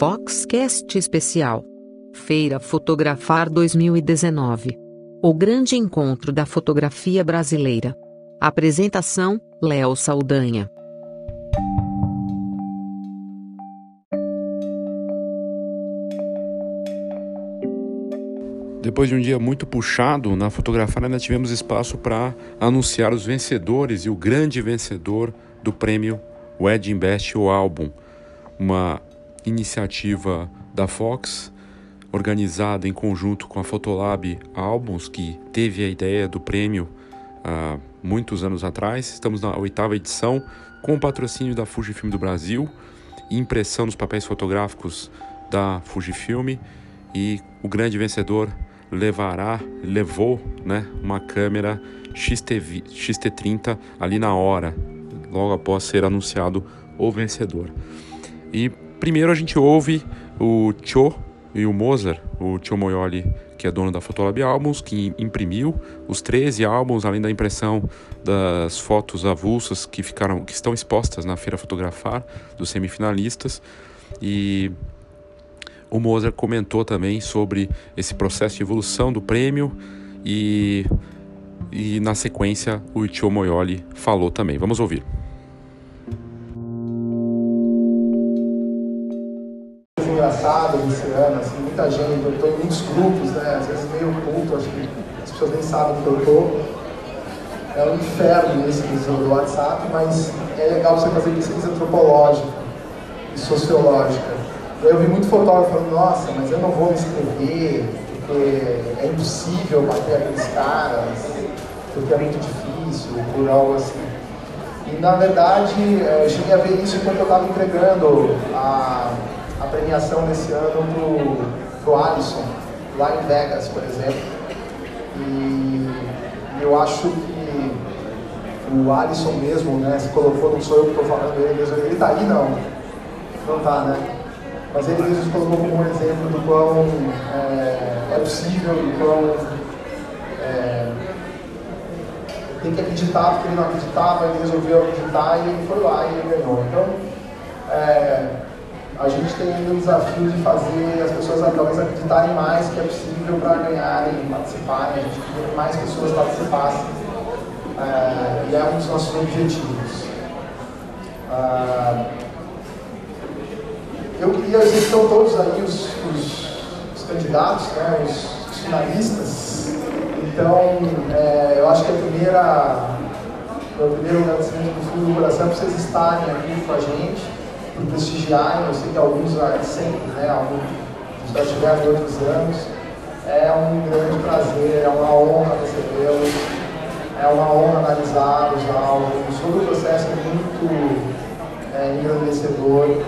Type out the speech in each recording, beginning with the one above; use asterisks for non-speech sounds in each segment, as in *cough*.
Foxcast Especial. Feira Fotografar 2019. O grande encontro da fotografia brasileira. Apresentação: Léo Saldanha. Depois de um dia muito puxado na fotografia, ainda tivemos espaço para anunciar os vencedores e o grande vencedor do prêmio Wedding Best o Álbum, uma iniciativa da Fox organizada em conjunto com a Fotolab Albums, que teve a ideia do prêmio há muitos anos atrás. Estamos na oitava edição, com o patrocínio da Fujifilm do Brasil, impressão nos papéis fotográficos da Fujifilm e o grande vencedor levará, levou né, uma câmera XT, XT30 ali na hora, logo após ser anunciado o vencedor. E primeiro a gente ouve o Cho e o Mozart, o Cho Moyoli, que é dono da Fotolab Albums, que imprimiu os 13 álbuns, além da impressão das fotos avulsas que ficaram, que estão expostas na Feira Fotografar dos semifinalistas. E o Mozart comentou também sobre esse processo de evolução do prêmio e, e na sequência o Ichio Moyoli falou também. Vamos ouvir. Esse ano, assim, muita gente, eu estou em muitos grupos, né, às vezes meio oculto, acho que as pessoas nem sabem que eu estou. É um inferno esse do WhatsApp, mas é legal você fazer pesquisa antropológica e sociológica. Eu vi muito fotógrafo falando, nossa, mas eu não vou me inscrever, porque é impossível bater aqueles caras, porque é muito difícil, por algo assim. E na verdade, eu cheguei a ver isso quando eu estava entregando a, a premiação desse ano pro, pro Alisson, lá em Vegas, por exemplo. E, eu acho que o Alisson mesmo, né, se colocou, não sou eu que estou falando, ele mesmo, ele está aí não? Não está, né? mas ele mesmo colocou como um exemplo do quão é, é possível, do quão é, tem que acreditar, porque ele não acreditava, ele resolveu acreditar e ele foi lá e ele ganhou. Então, é, a gente tem ainda o desafio de fazer as pessoas talvez acreditarem mais que é possível para ganharem, participarem, a gente queria que mais pessoas participassem. É, e é um dos nossos objetivos. Ah, eu queria, eles estão todos aí, os, os, os candidatos, né, os, os, finalistas. Então, é, eu acho que a primeira, o primeiro agradecimento do fundo do coração é para vocês estarem aqui com a gente, prestigiarem. Eu sei que alguns sempre, né, alguns já estiveram em outros anos. É um grande prazer, é uma honra recebê-los, é uma honra analisar os álbuns. Todo o processo é muito é, engrandecedor.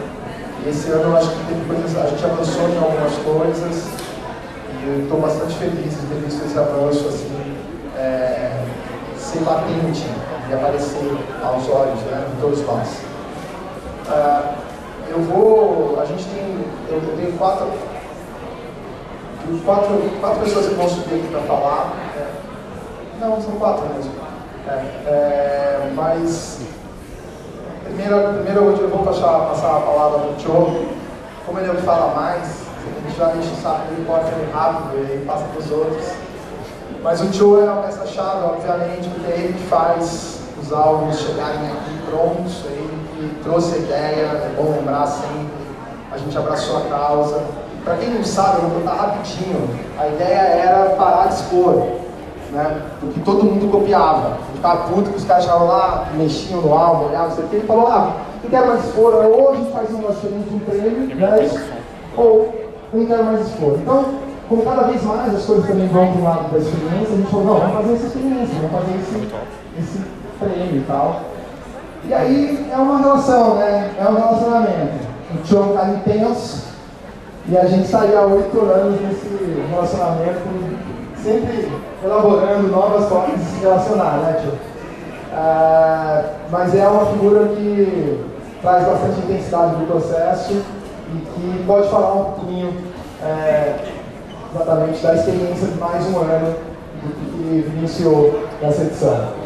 E esse ano eu acho que teve coisas, a gente avançou em algumas coisas e eu estou bastante feliz de ter visto esse avanço assim, é, ser latente e aparecer aos olhos né, de todos nós. Uh, eu vou, a gente tem, eu, eu tenho quatro, quatro, quatro pessoas que vão subir aqui para falar. É, não, são quatro mesmo. É, é, mas Primeiro, primeiro eu vou passar, passar a palavra para o Tio. Como ele é o que fala mais, a gente já enche o saco dele, pode ser rápido e passa para os outros. Mas o Tio é uma peça-chave, obviamente, porque é ele que faz os álbuns chegarem aqui prontos, que trouxe a ideia, é bom lembrar sempre. A gente abraçou a causa. Para quem não sabe, eu vou contar rapidinho. A ideia era parar de expor né? Do que todo mundo copiava. Ele ficava puto que os caras chegavam lá, mexiam no álbum, olhavam, não sei o que, ele falou, ah, não quero mais expor, gente faz um negócio diferente, um prêmio, né? ou não quero mais expor. Então, como cada vez mais as coisas também vão para o lado da experiência, a gente falou, não, vamos fazer essa experiência, vamos fazer esse, esse e tal. E aí é uma relação, né? É um relacionamento. O um cara intenso e a gente estaria há oito anos nesse relacionamento sempre elaborando novas formas de se relacionar, né, tio? Ah, mas é uma figura que traz bastante intensidade no processo e que pode falar um pouquinho é, exatamente da experiência de mais um ano do que iniciou essa edição.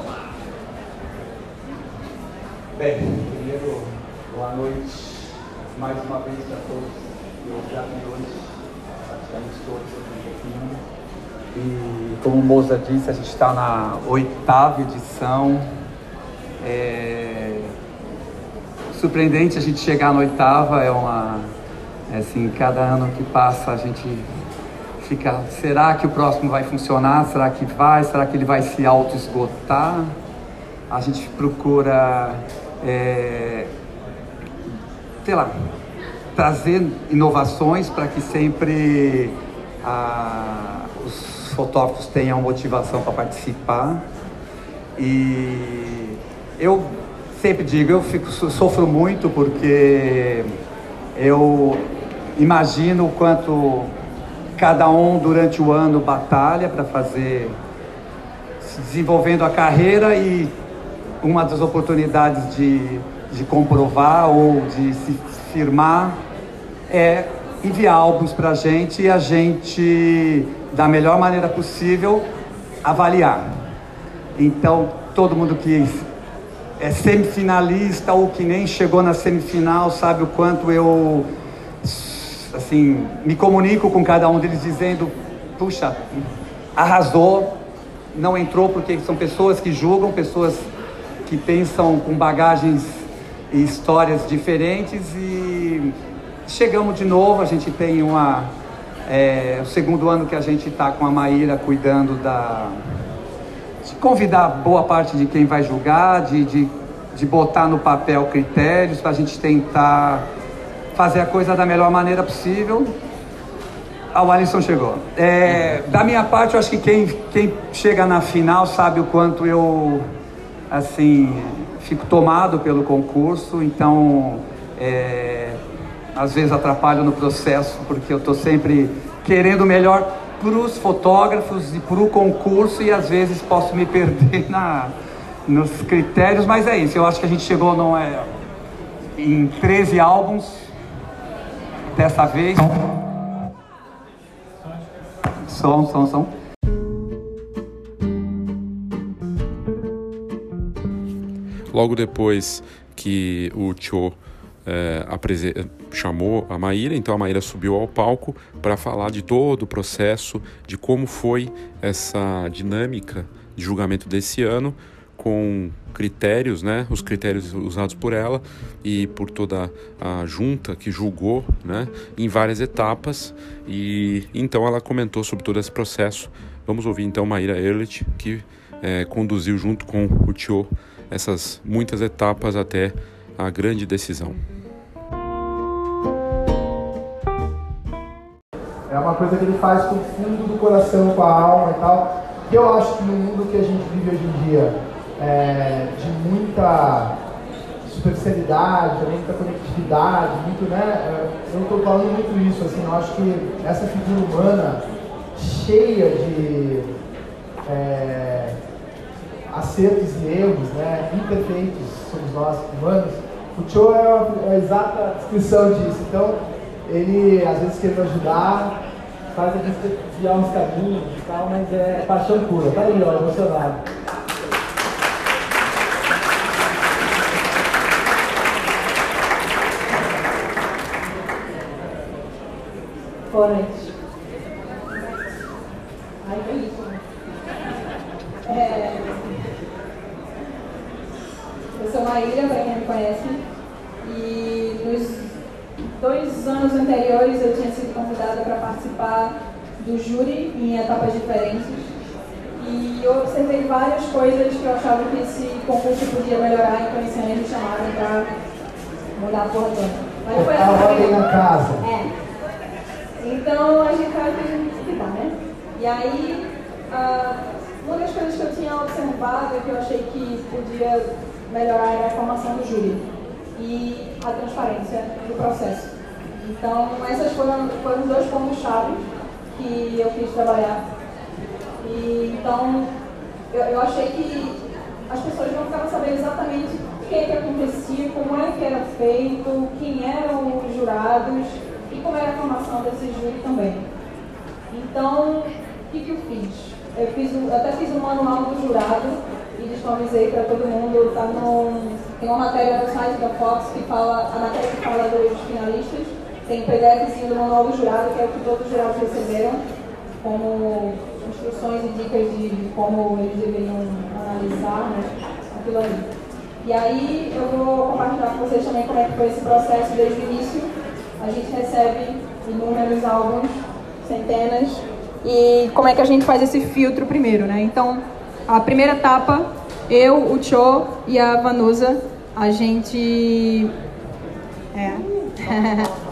Bem, primeiro, boa noite mais uma vez para todos eu já vi hoje praticamente todos aqui um pouquinho. E como o Moza disse, a gente está na oitava edição. É... Surpreendente a gente chegar na oitava, é uma. É assim, cada ano que passa a gente fica. Será que o próximo vai funcionar? Será que vai? Será que ele vai se auto-esgotar? A gente procura. É... Sei lá, trazer inovações para que sempre a, os fotógrafos tenham motivação para participar. E eu sempre digo, eu fico, sofro muito porque eu imagino o quanto cada um durante o ano batalha para fazer, se desenvolvendo a carreira e uma das oportunidades de, de comprovar ou de se firmar é enviar álbuns para a gente e a gente, da melhor maneira possível, avaliar. Então, todo mundo que é semifinalista ou que nem chegou na semifinal sabe o quanto eu assim me comunico com cada um deles dizendo puxa arrasou não entrou porque são pessoas que julgam pessoas que pensam com bagagens e histórias diferentes e chegamos de novo, a gente tem uma. É, o segundo ano que a gente está com a Maíra cuidando da. de convidar boa parte de quem vai julgar, de, de, de botar no papel critérios para a gente tentar fazer a coisa da melhor maneira possível. Ah, o Alisson chegou. É, da minha parte, eu acho que quem, quem chega na final sabe o quanto eu, assim, fico tomado pelo concurso, então é, às vezes atrapalho no processo, porque eu estou sempre querendo o melhor para os fotógrafos e para o concurso e às vezes posso me perder *laughs* na, nos critérios, mas é isso, eu acho que a gente chegou não é, em 13 álbuns dessa vez. Som, som, som. Logo depois que o Cho é, chamou a Maíra, então a Maíra subiu ao palco para falar de todo o processo, de como foi essa dinâmica de julgamento desse ano, com critérios, né, os critérios usados por ela e por toda a junta que julgou, né, em várias etapas. E então ela comentou sobre todo esse processo. Vamos ouvir então Maíra Ehrlich, que é, conduziu junto com o Tio essas muitas etapas até a grande decisão. É uma coisa que ele faz com o fundo do coração, com a alma e tal. E eu acho que no mundo que a gente vive hoje em dia, é, de muita superficialidade, também muita conectividade, muito, né? É, eu estou falando muito isso, assim, eu acho que essa figura humana cheia de é, acertos e erros, né, imperfeitos somos nós humanos, o Cho é a, exata descrição disso. Então, ele às vezes querendo ajudar, faz a gente desviar uns caminhos e tal, mas é paixão pura. Tá aí, ó, emocionado. Boa noite. Ai, que isso. Né? É... Eu sou Maíra, para quem me conhece, e nos dois anos anteriores eu tinha sido convidada para participar do júri em etapas diferentes e eu observei várias coisas que eu achava que esse concurso podia melhorar, então esse ano eles chamaram para mudar a porra toda. Mas foi essa na casa. É. Então a gente faz o que dá, né? E aí, uh, uma das coisas que eu tinha observado e que eu achei que podia melhorar a formação do júri e a transparência do processo. Então, esses foram, foram os dois pontos-chave que eu quis trabalhar. E, então, eu, eu achei que as pessoas não ficavam sabendo exatamente o que, é que acontecia, como é que era feito, quem eram os jurados e como era a formação desse júri também. Então, o que, que eu fiz? Eu, fiz eu até fiz um manual do jurado disponibilizei para todo mundo. Tá tem uma matéria no site da Fox que fala, a matéria que fala dos finalistas tem o PDFzinho do manual do jurado, que é o que todos os jurados receberam, como instruções e dicas de como eles deveriam analisar né, aquilo ali. E aí eu vou compartilhar com vocês também como é que foi esse processo desde o início. A gente recebe inúmeros álbuns, centenas, e como é que a gente faz esse filtro primeiro, né? Então, a primeira etapa, eu, o Cho e a Vanusa, a gente... É... *laughs*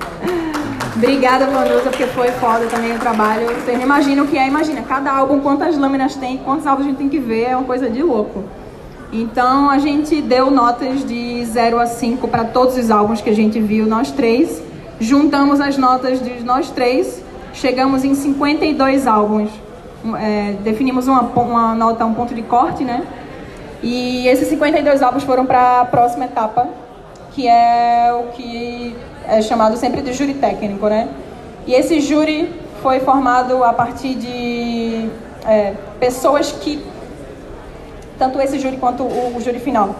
Obrigada, Vanusa, porque foi foda também o trabalho. Vocês não imaginam o que é, imagina, cada álbum, quantas lâminas tem, quantos álbuns a gente tem que ver, é uma coisa de louco. Então a gente deu notas de 0 a 5 para todos os álbuns que a gente viu, nós três. Juntamos as notas de nós três, chegamos em 52 álbuns. É, definimos uma, uma nota, um ponto de corte, né? E esses 52 álbuns foram para a próxima etapa, que é o que é chamado sempre de júri técnico, né? E esse júri foi formado a partir de é, pessoas que, tanto esse júri quanto o, o júri final,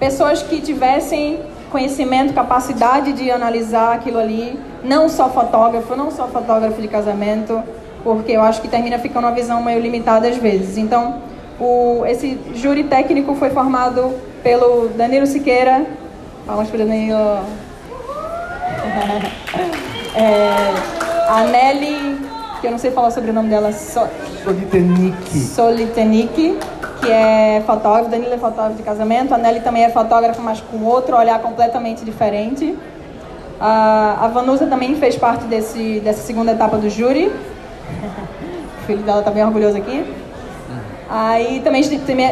pessoas que tivessem conhecimento, capacidade de analisar aquilo ali, não só fotógrafo, não só fotógrafo de casamento, porque eu acho que termina ficando uma visão meio limitada às vezes. Então, o, esse júri técnico foi formado pelo Danilo Siqueira, palmas para Danilo, *laughs* é, a Nelly, que eu não sei falar sobre o nome dela, so, Solitenik. Solitenik, que é fotógrafo, Danilo é fotógrafo de casamento, a Nelly também é fotógrafa, mas com outro olhar completamente diferente. A, a Vanusa também fez parte desse, dessa segunda etapa do júri. *laughs* O filho dela está bem orgulhoso aqui. Aí também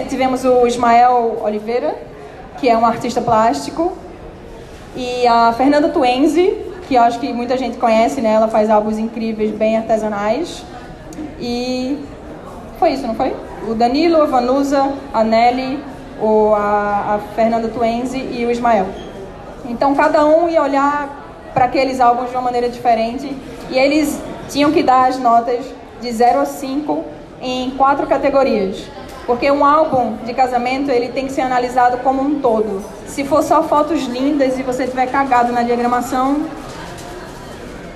tivemos o Ismael Oliveira, que é um artista plástico. E a Fernanda Tuenzi, que acho que muita gente conhece, né? Ela faz álbuns incríveis, bem artesanais. E foi isso, não foi? O Danilo, a Vanusa, a Nelly, o, a, a Fernanda Tuenzi e o Ismael. Então cada um ia olhar para aqueles álbuns de uma maneira diferente e eles tinham que dar as notas de 0 a 5 em quatro categorias. Porque um álbum de casamento ele tem que ser analisado como um todo. Se for só fotos lindas e você tiver cagado na diagramação,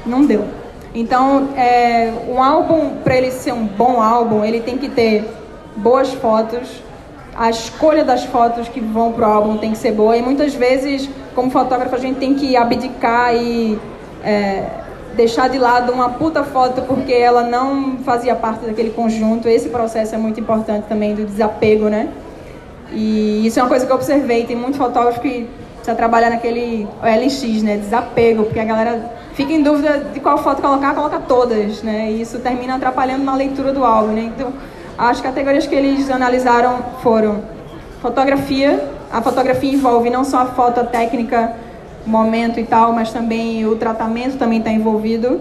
não deu. Então, é, um álbum, para ele ser um bom álbum, ele tem que ter boas fotos, a escolha das fotos que vão pro álbum tem que ser boa. E muitas vezes, como fotógrafo, a gente tem que abdicar e é, deixar de lado uma puta foto porque ela não fazia parte daquele conjunto. Esse processo é muito importante também do desapego, né? E isso é uma coisa que eu observei. Tem muito fotógrafo que precisa trabalhar naquele LX, né? Desapego, porque a galera fica em dúvida de qual foto colocar, coloca todas, né? E isso termina atrapalhando na leitura do álbum, né? Então, as categorias que eles analisaram foram fotografia. A fotografia envolve não só a foto técnica, momento e tal, mas também o tratamento também está envolvido.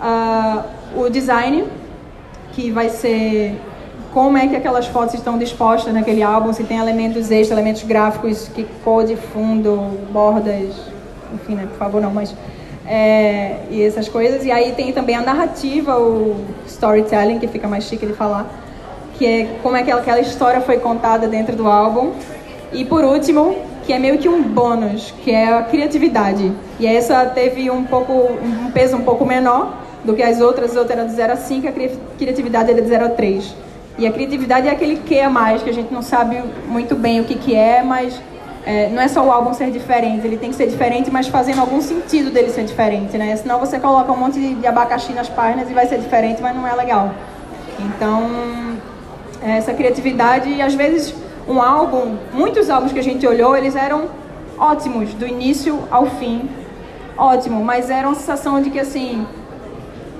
Uh, o design, que vai ser como é que aquelas fotos estão dispostas naquele álbum, se tem elementos extras, elementos gráficos, que cor de fundo, bordas, enfim, né, por favor não, mas é, e essas coisas. E aí tem também a narrativa, o storytelling, que fica mais chique de falar, que é como é que aquela história foi contada dentro do álbum. E por último, que é meio que um bônus, que é a criatividade. E essa teve um pouco um peso um pouco menor do que as outras, as outras eram de 0 a 5, a criatividade era de 0 a 3. E a criatividade é aquele que a mais, que a gente não sabe muito bem o que, que é, mas é, não é só o álbum ser diferente, ele tem que ser diferente, mas fazendo algum sentido dele ser diferente, né? Senão você coloca um monte de abacaxi nas páginas e vai ser diferente, mas não é legal. Então, essa criatividade, às vezes um álbum, muitos álbuns que a gente olhou, eles eram ótimos, do início ao fim, ótimo, mas era uma sensação de que assim,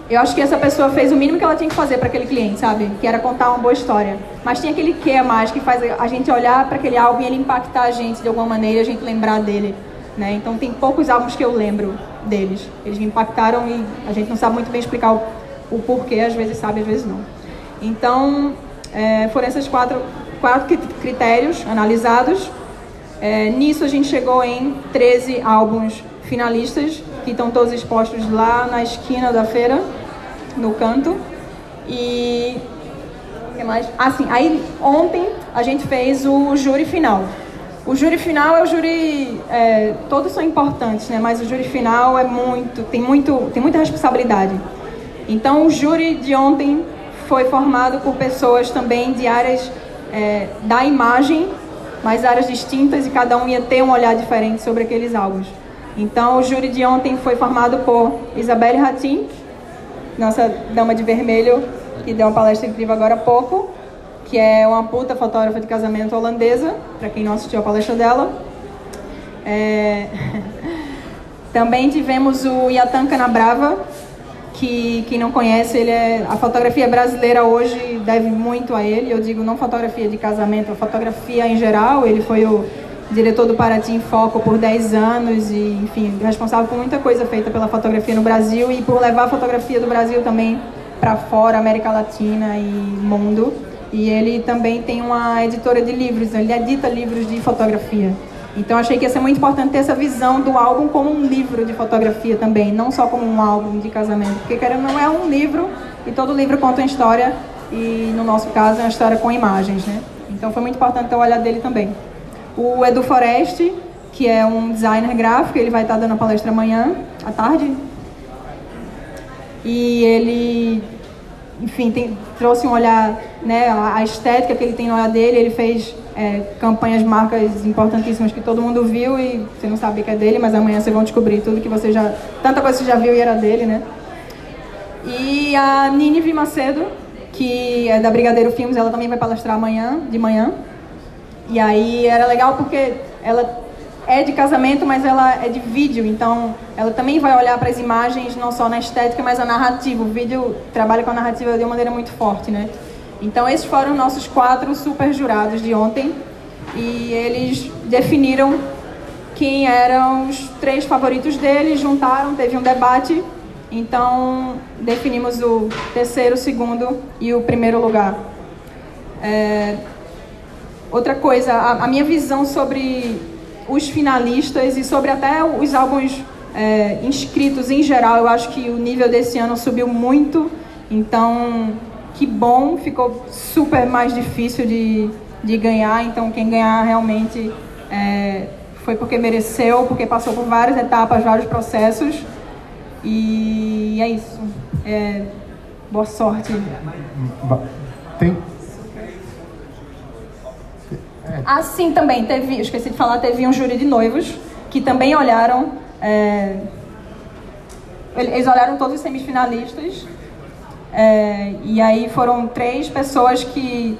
eu acho que essa pessoa fez o mínimo que ela tinha que fazer para aquele cliente, sabe? Que era contar uma boa história. Mas tinha aquele que a mais que faz a gente olhar para aquele álbum e ele impactar a gente de alguma maneira a gente lembrar dele. Né? Então tem poucos álbuns que eu lembro deles. Eles me impactaram e a gente não sabe muito bem explicar o, o porquê, às vezes sabe, às vezes não. Então é, foram esses quatro, quatro critérios analisados. É, nisso a gente chegou em 13 álbuns finalistas, que estão todos expostos lá na esquina da feira, no canto. E. Que mais? Ah, sim. Aí ontem a gente fez o júri final. O júri final é o júri, é, todos são importantes, né? Mas o júri final é muito, tem muito, tem muita responsabilidade. Então o júri de ontem foi formado por pessoas também de áreas é, da imagem, mas áreas distintas e cada um ia ter um olhar diferente sobre aqueles álbuns. Então o júri de ontem foi formado por Isabelle Ratin, nossa dama de vermelho, que deu uma palestra incrível agora há pouco, que é uma puta fotógrafa de casamento holandesa, para quem não assistiu a palestra dela. É... *laughs* Também tivemos o Yatan Canabrava, que quem não conhece, ele é a fotografia brasileira hoje deve muito a ele. Eu digo não fotografia de casamento, fotografia em geral. Ele foi o diretor do Paraty em Foco por 10 anos e, enfim, responsável por muita coisa feita pela fotografia no Brasil e por levar a fotografia do Brasil também para fora, América Latina e mundo. E ele também tem uma editora de livros, ele edita livros de fotografia. Então achei que ia ser muito importante ter essa visão do álbum como um livro de fotografia também, não só como um álbum de casamento. Porque querendo não é um livro e todo livro conta uma história e no nosso caso é uma história com imagens, né? Então foi muito importante ter o olhar dele também. O Edu Foreste, que é um designer gráfico, ele vai estar dando a palestra amanhã à tarde. E ele enfim, tem, trouxe um olhar, né, a estética que ele tem no olhar dele, ele fez é, campanhas, marcas importantíssimas que todo mundo viu e você não sabe que é dele, mas amanhã vocês vão descobrir tudo que você já, tanta coisa que você já viu e era dele, né. E a Nini Macedo, que é da Brigadeiro Filmes, ela também vai palestrar amanhã, de manhã. E aí era legal porque ela é de casamento, mas ela é de vídeo, então ela também vai olhar para as imagens, não só na estética, mas a narrativa. O vídeo trabalha com a narrativa de uma maneira muito forte, né? Então esses foram nossos quatro super jurados de ontem e eles definiram quem eram os três favoritos deles, juntaram, teve um debate, então definimos o terceiro, o segundo e o primeiro lugar. É... Outra coisa, a, a minha visão sobre os finalistas e sobre até os álbuns é, inscritos em geral. Eu acho que o nível desse ano subiu muito, então que bom, ficou super mais difícil de, de ganhar. Então quem ganhar realmente é, foi porque mereceu, porque passou por várias etapas, vários processos. E é isso. É, boa sorte. Tem, Assim também, teve, esqueci de falar, teve um júri de noivos que também olharam. É, eles olharam todos os semifinalistas. É, e aí foram três pessoas que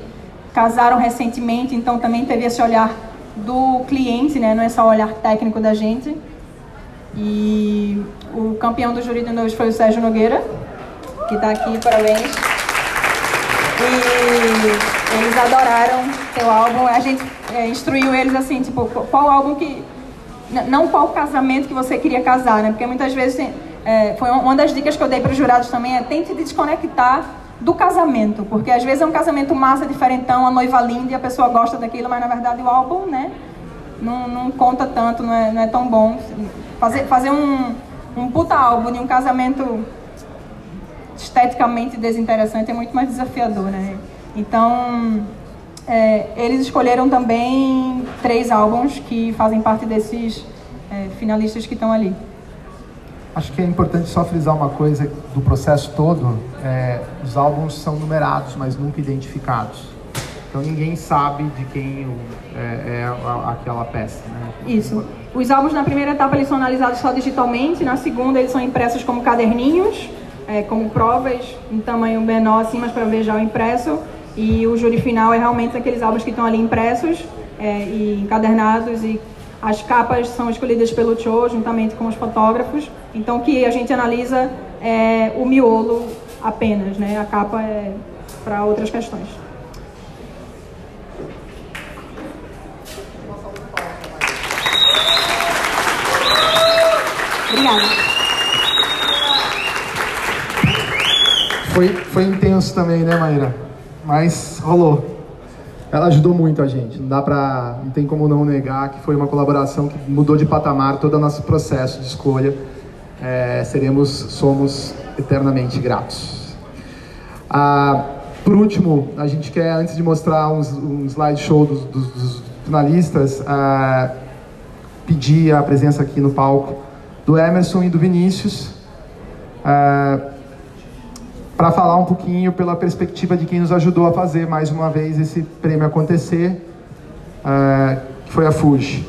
casaram recentemente, então também teve esse olhar do cliente, né? Não é só o olhar técnico da gente. E o campeão do júri de foi o Sérgio Nogueira, que está aqui, parabéns. E eles adoraram seu álbum. A gente é, instruiu eles assim, tipo, qual álbum que. Não qual casamento que você queria casar, né? Porque muitas vezes é, foi uma das dicas que eu dei para os jurados também é tente desconectar do casamento, porque às vezes é um casamento massa, diferentão, a noiva linda e a pessoa gosta daquilo, mas na verdade o álbum, né, não, não conta tanto, não é, não é tão bom. Fazer, fazer um, um puta álbum de um casamento esteticamente desinteressante é muito mais desafiador, né? Então, é, eles escolheram também três álbuns que fazem parte desses é, finalistas que estão ali. Acho que é importante só frisar uma coisa do processo todo. É, os álbuns são numerados, mas nunca identificados. Então ninguém sabe de quem é, é aquela peça. Né? Isso. Os álbuns na primeira etapa eles são analisados só digitalmente, na segunda eles são impressos como caderninhos, é, como provas em tamanho menor assim, mas para ver já o impresso. E o júri final é realmente aqueles álbuns que estão ali impressos é, e encadernados e as capas são escolhidas pelo Cho juntamente com os fotógrafos. Então que a gente analisa é o miolo apenas, né? A capa é para outras questões. Obrigada. Foi, foi intenso também, né, Maíra? mas rolou. Ela ajudou muito a gente, não dá pra, não tem como não negar que foi uma colaboração que mudou de patamar todo o nosso processo de escolha. É, seremos, somos eternamente gratos. Ah, por último, a gente quer, antes de mostrar um, um slideshow dos, dos, finalistas, uh, pedir a presença aqui no palco do Emerson e do Vinícius, uh, para falar um pouquinho pela perspectiva de quem nos ajudou a fazer mais uma vez esse prêmio acontecer, uh, que foi a Fuji.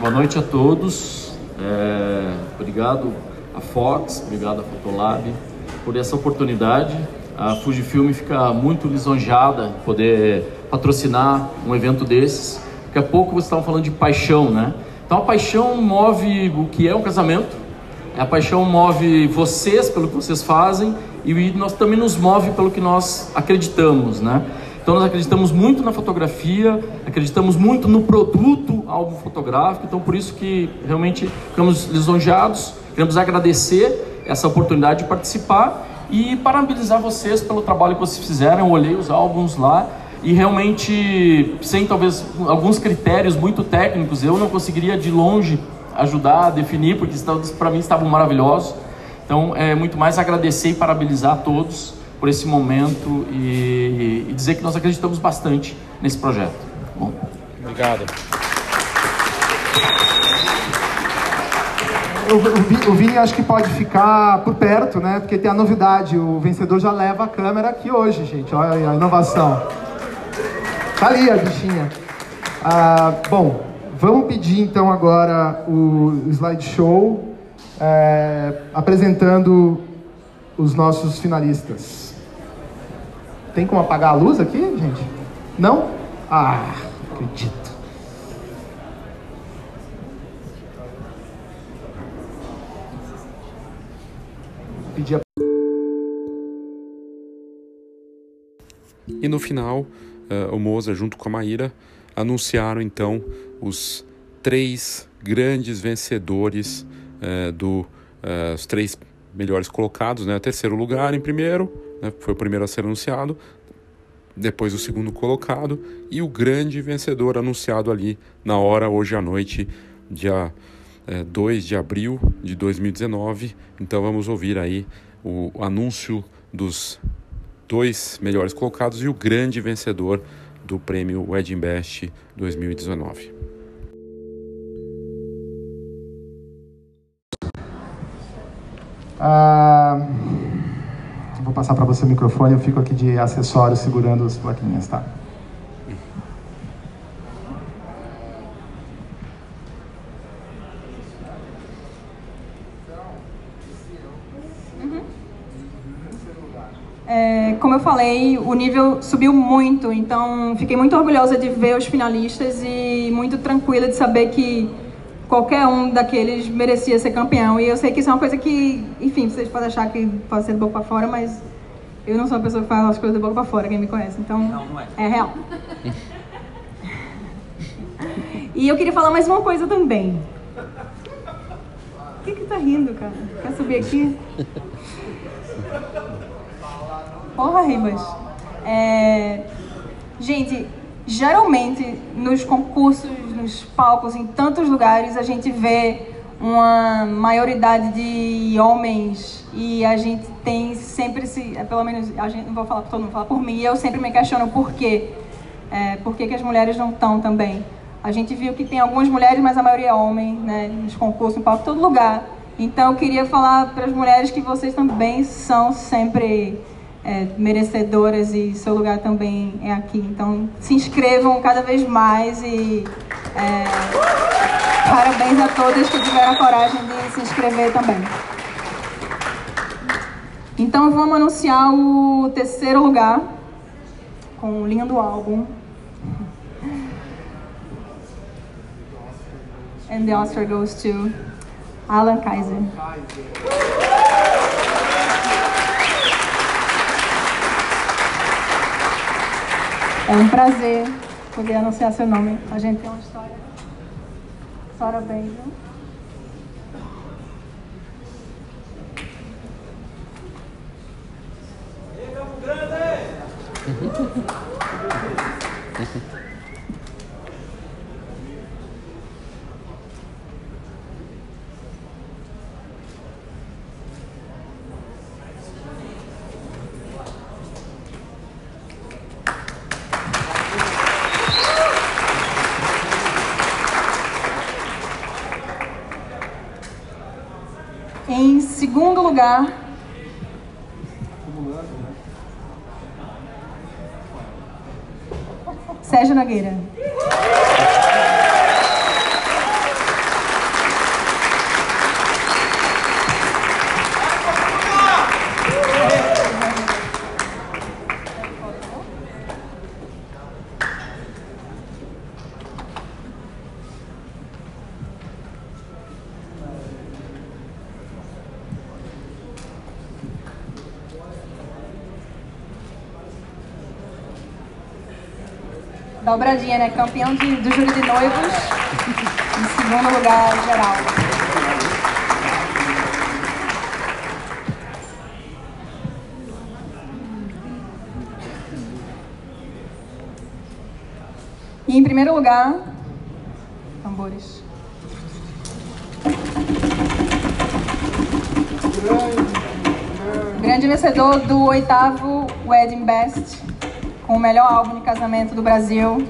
Boa noite a todos. É, obrigado a Fox, obrigado a Fotolab por essa oportunidade. A Fujifilm fica muito lisonjeada poder patrocinar um evento desses. Daqui a pouco vocês estavam falando de paixão, né? Então a paixão move o que é um casamento, a paixão move vocês pelo que vocês fazem e nós também nos move pelo que nós acreditamos, né? Então nós acreditamos muito na fotografia, acreditamos muito no produto álbum fotográfico, então por isso que realmente ficamos lisonjeados, queremos agradecer essa oportunidade de participar e parabenizar vocês pelo trabalho que vocês fizeram. Eu olhei os álbuns lá e realmente, sem talvez alguns critérios muito técnicos, eu não conseguiria de longe ajudar a definir, porque para mim estavam maravilhosos. Então é muito mais agradecer e parabenizar a todos por esse momento e, e dizer que nós acreditamos bastante nesse projeto. Bom. Obrigado. O, o, Vini acho que pode ficar por perto, né? Porque tem a novidade, o vencedor já leva a câmera aqui hoje, gente. Olha a inovação. Tá ali a bichinha. Ah, bom, vamos pedir então agora o slideshow é, apresentando os nossos finalistas. Tem como apagar a luz aqui, gente? Não? Ah, acredito. E no final, uh, o Moza, junto com a Maíra, anunciaram então os três grandes vencedores uh, do uh, os três melhores colocados, né? Terceiro lugar em primeiro, né? foi o primeiro a ser anunciado, depois o segundo colocado e o grande vencedor anunciado ali na hora, hoje à noite, dia é, 2 de abril de 2019. Então vamos ouvir aí o anúncio dos dois melhores colocados e o grande vencedor do prêmio Wedding Best 2019. Ah, vou passar para você o microfone, eu fico aqui de acessório segurando as plaquinhas, tá? É, como eu falei, o nível subiu muito, então fiquei muito orgulhosa de ver os finalistas e muito tranquila de saber que qualquer um daqueles merecia ser campeão. E eu sei que isso é uma coisa que, enfim, vocês podem achar que pode ser de boca para fora, mas eu não sou uma pessoa que faz as coisas de boca para fora, quem me conhece. Então, não, não é. é real. e eu queria falar mais uma coisa também. O que que tá rindo, cara? Quer subir aqui? Porra, Ribas. É... Gente, geralmente nos concursos, nos palcos, em tantos lugares, a gente vê uma maioridade de homens e a gente tem sempre se, é, pelo menos, a gente não vou falar por todo mundo, falar por mim, e eu sempre me questiono por quê, é, por que, que as mulheres não estão também. A gente viu que tem algumas mulheres, mas a maioria é homem, né, nos concursos, no palco, todo lugar. Então eu queria falar para as mulheres que vocês também são sempre é, merecedoras e seu lugar também é aqui. Então, se inscrevam cada vez mais e é, parabéns a todas que tiveram a coragem de se inscrever também. Então, vamos anunciar o terceiro lugar com o lindo álbum. And the Oscar goes to Alan Kaiser. É um prazer poder anunciar seu nome. A gente tem uma história. Parabéns. Viu? Lugar, Sérgio Nogueira. Dobradinha, né? Campeão de, do júri de noivos. em segundo lugar geral. E em primeiro lugar, tambores. Grande vencedor do oitavo Wedding Best com o melhor álbum de casamento do Brasil,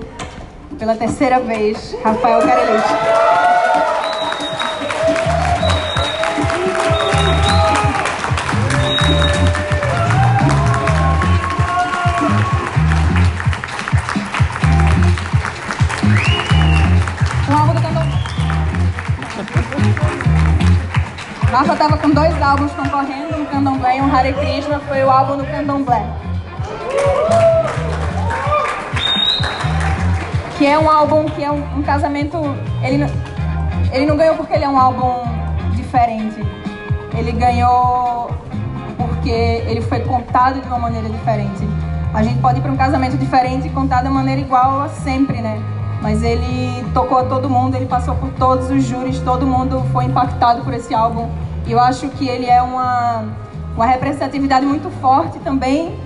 pela terceira vez, Rafael Carelite. Rafa estava com dois álbuns concorrendo, um Candomblé e um Hare Krishna, foi o álbum do Candomblé. Que é um álbum que é um, um casamento. Ele não, ele não ganhou porque ele é um álbum diferente. Ele ganhou porque ele foi contado de uma maneira diferente. A gente pode ir para um casamento diferente e contar da maneira igual a sempre, né? Mas ele tocou todo mundo, ele passou por todos os júris, todo mundo foi impactado por esse álbum. E eu acho que ele é uma, uma representatividade muito forte também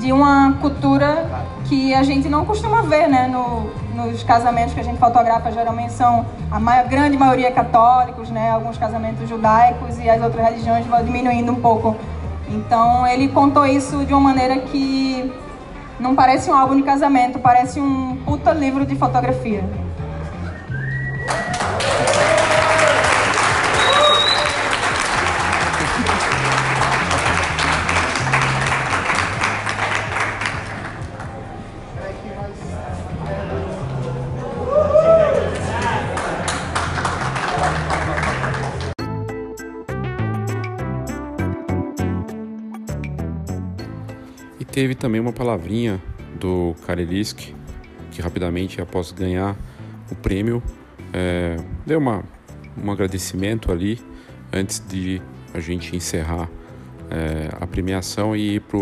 de uma cultura que a gente não costuma ver, né? No, nos casamentos que a gente fotografa geralmente são a maior, grande maioria católicos, né? Alguns casamentos judaicos e as outras religiões vão diminuindo um pouco. Então ele contou isso de uma maneira que não parece um álbum de casamento, parece um puta livro de fotografia. Teve também uma palavrinha do Karelisk, que rapidamente, após ganhar o prêmio, é, deu uma, um agradecimento ali antes de a gente encerrar é, a premiação e ir para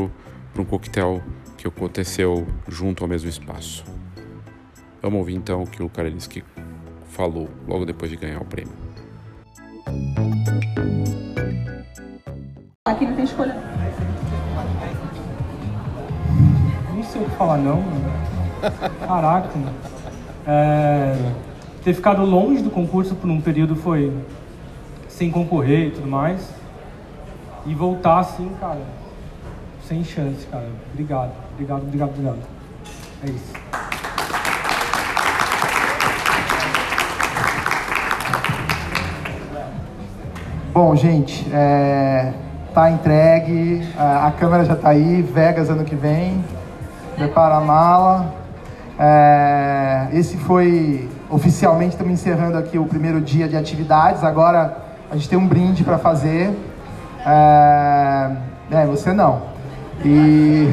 um coquetel que aconteceu junto ao mesmo espaço. Vamos ouvir então o que o Karelisk falou logo depois de ganhar o prêmio. Aqui não tem escolha. Sei o que falar não. Caraca. É, ter ficado longe do concurso por um período foi sem concorrer e tudo mais. E voltar assim, cara, sem chance, cara. Obrigado, obrigado, obrigado, obrigado. É isso. Bom, gente, é, tá entregue, a, a câmera já tá aí, Vegas ano que vem, prepara a mala. É, esse foi oficialmente estamos encerrando aqui o primeiro dia de atividades. Agora a gente tem um brinde para fazer. É, é, você não. E,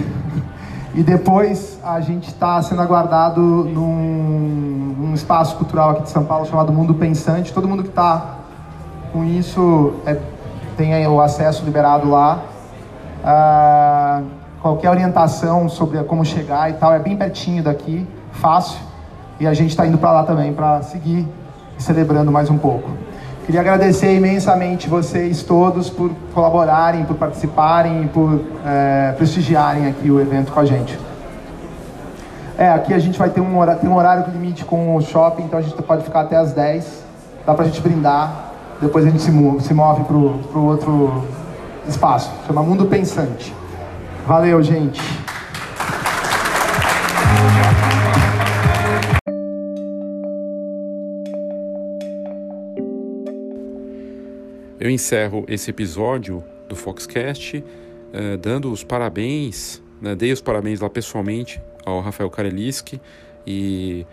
e depois a gente está sendo aguardado num, num, espaço cultural aqui de São Paulo chamado Mundo Pensante. Todo mundo que está com isso é, tem o acesso liberado lá. Uh, qualquer orientação sobre como chegar e tal, é bem pertinho daqui, fácil. E a gente está indo para lá também para seguir celebrando mais um pouco. Queria agradecer imensamente vocês todos por colaborarem, por participarem, por é, prestigiarem aqui o evento com a gente. É, aqui a gente vai ter um horário, tem um horário limite com o shopping, então a gente pode ficar até as 10. Dá pra gente brindar, depois a gente se move, se move pro, pro outro espaço, chama Mundo Pensante. Valeu, gente. Eu encerro esse episódio do Foxcast, eh, dando os parabéns, né, dei os parabéns lá pessoalmente ao Rafael Kareliski e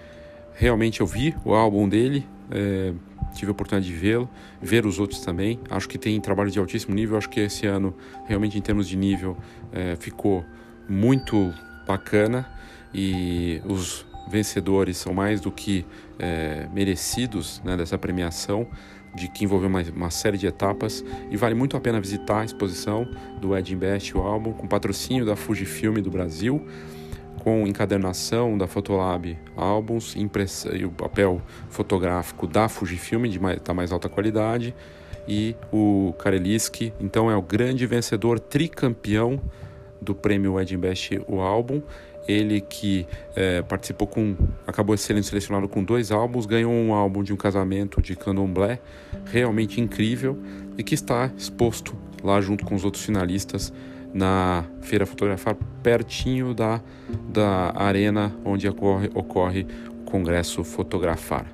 realmente eu vi o álbum dele, eh, tive a oportunidade de vê-lo, ver os outros também. Acho que tem trabalho de altíssimo nível. Acho que esse ano, realmente, em termos de nível, é, ficou muito bacana e os vencedores são mais do que é, merecidos né, dessa premiação, de que envolveu uma, uma, série de etapas. E vale muito a pena visitar a exposição do Ed Best, o álbum, com patrocínio da Fujifilm do Brasil com encadernação da Fotolab álbuns e o papel fotográfico da Fujifilm de mais, da mais alta qualidade e o Kareliski, então é o grande vencedor tricampeão do prêmio Wedding Best o álbum ele que é, participou com acabou sendo selecionado com dois álbuns ganhou um álbum de um casamento de candomblé realmente incrível e que está exposto lá junto com os outros finalistas na Feira Fotografar, pertinho da, da arena onde ocorre, ocorre o Congresso Fotografar.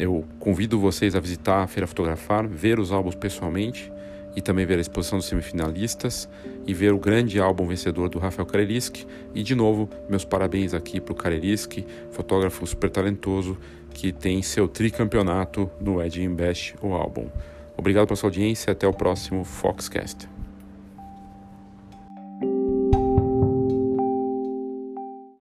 Eu convido vocês a visitar a Feira Fotografar, ver os álbuns pessoalmente e também ver a exposição dos semifinalistas e ver o grande álbum vencedor do Rafael Kareliski. E de novo, meus parabéns aqui para o Kareliski, fotógrafo super talentoso que tem seu tricampeonato no Ed Best, o álbum. Obrigado pela sua audiência e até o próximo Foxcast.